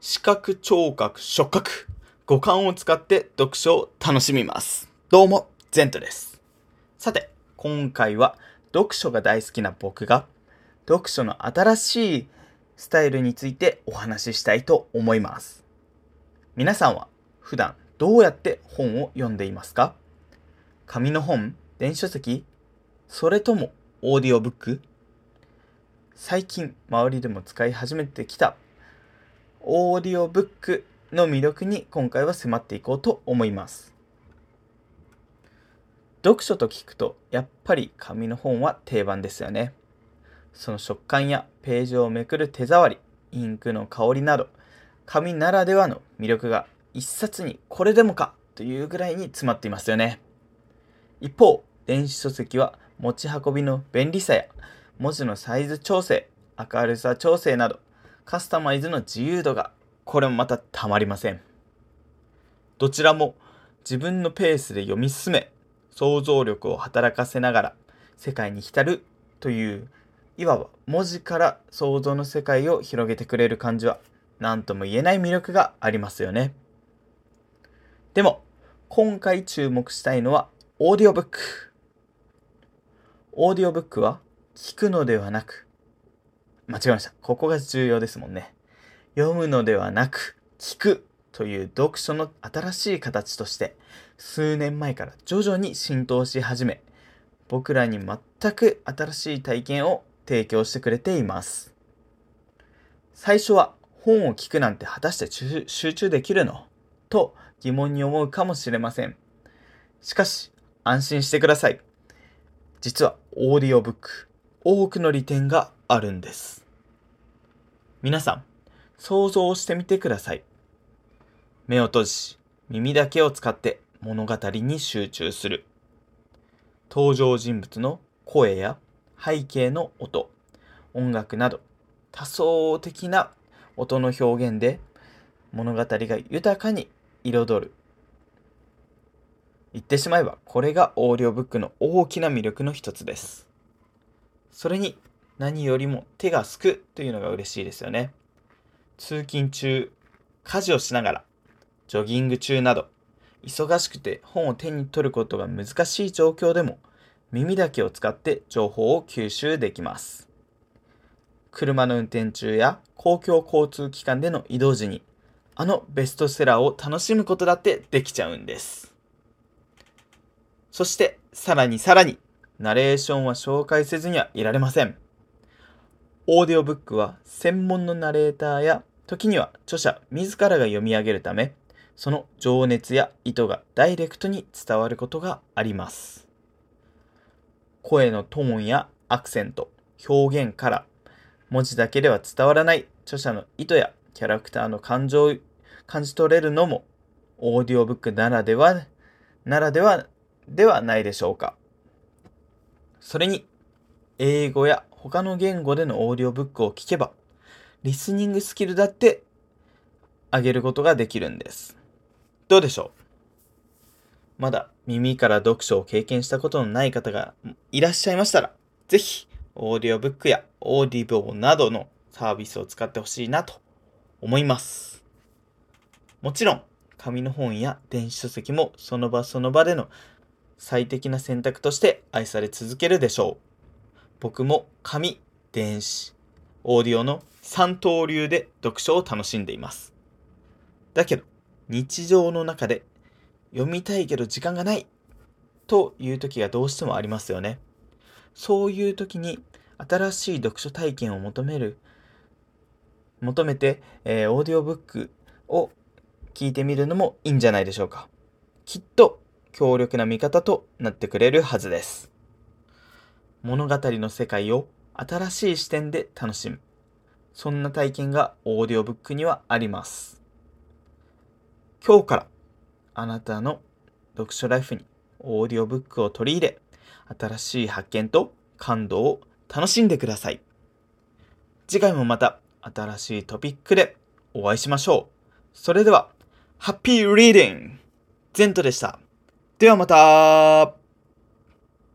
視覚、聴覚、触覚、五感を使って読書を楽しみます。どうも、ゼントです。さて、今回は読書が大好きな僕が、読書の新しいスタイルについてお話ししたいと思います。皆さんは普段どうやって本を読んでいますか？紙の本、電子書籍、それともオーディオブック？最近周りでも使い始めてきたオーディオブックの魅力に今回は迫っていこうと思います。読書と聞くとやっぱり紙の本は定番ですよね。その食感やページをめくる手触り、インクの香りなど紙ならではの魅力が一冊にこれでもかというぐらいに詰まっていますよね。一方、電子書籍は持ち運びの便利さや文字のサイズ調整、明るさ調整などカスタマイズの自由度がこれもまたたまりません。どちらも自分のペースで読み進め想像力を働かせながら世界に浸るといういわば文字から想像の世界を広げてくれる感じは何とも言えない魅力がありますよね。でも今回注目したいのはオーディオブック。オーディオブックは聴くのではなく間違えました。ここが重要ですもんね。読むのではなく聴くという読書の新しい形として数年前から徐々に浸透し始め僕らに全く新しい体験を提供してくれています。最初は本を聞くなんて果たして集中できるの？と疑問に思うかもしれません。しかし安心してください。実はオーディオブック多くの利点があるんです。皆さん想像してみてください。目を閉じ耳だけを使って物語に集中する。登場人物の声や背景の音、音楽など多層的な音の表現で物語が豊かに彩る。言ってしまえばこれがオーディオブックの大きな魅力の一つです。それに何よりも手がすくというのが嬉しいですよね。通勤中、家事をしながら、ジョギング中など、忙しくて本を手に取ることが難しい状況でも耳だけを使って情報を吸収できます。車の運転中や公共交通機関での移動時にあのベストセラーを楽しむことだってできちゃうんです。そしてさらにさらにナレーションは紹介せずにはいられません。オーディオブックは専門のナレーターや時には著者自らが読み上げるためその情熱や意図がダイレクトに伝わることがあります。声のトーンやアクセント、表現から文字だけでは伝わらない著者の意図やキャラクターの感情を感じ取れるのもオーディオブックならではならではではないでしょうか。それに英語や他の言語でのオーディオブックを聞けばリスニングスキルだって上げることができるんです。どうでしょう？まだ耳から読書を経験したことのない方がいらっしゃいましたら、ぜひ、オーディオブックやオーディブなどのサービスを使ってほしいなと思います。もちろん、紙の本や電子書籍もその場その場での最適な選択として愛され続けるでしょう。僕も紙、電子、オーディオの三刀流で読書を楽しんでいます。だけど、日常の中で読みたいけど時間がないという時がどうしてもありますよね。そういう時に新しい読書体験を求める、求めて、えー、オーディオブックを聞いてみるのもいいんじゃないでしょうか。きっと強力な味方となってくれるはずです。物語の世界を新しい視点で楽しむ。そんな体験がオーディオブックにはあります。今日からあなたの読書ライフにオーディオブックを取り入れ、新しい発見と感動を楽しんでください。次回もまた新しいトピックでお会いしましょう。それでは、ハッピーリーディングゼントでした。ではまた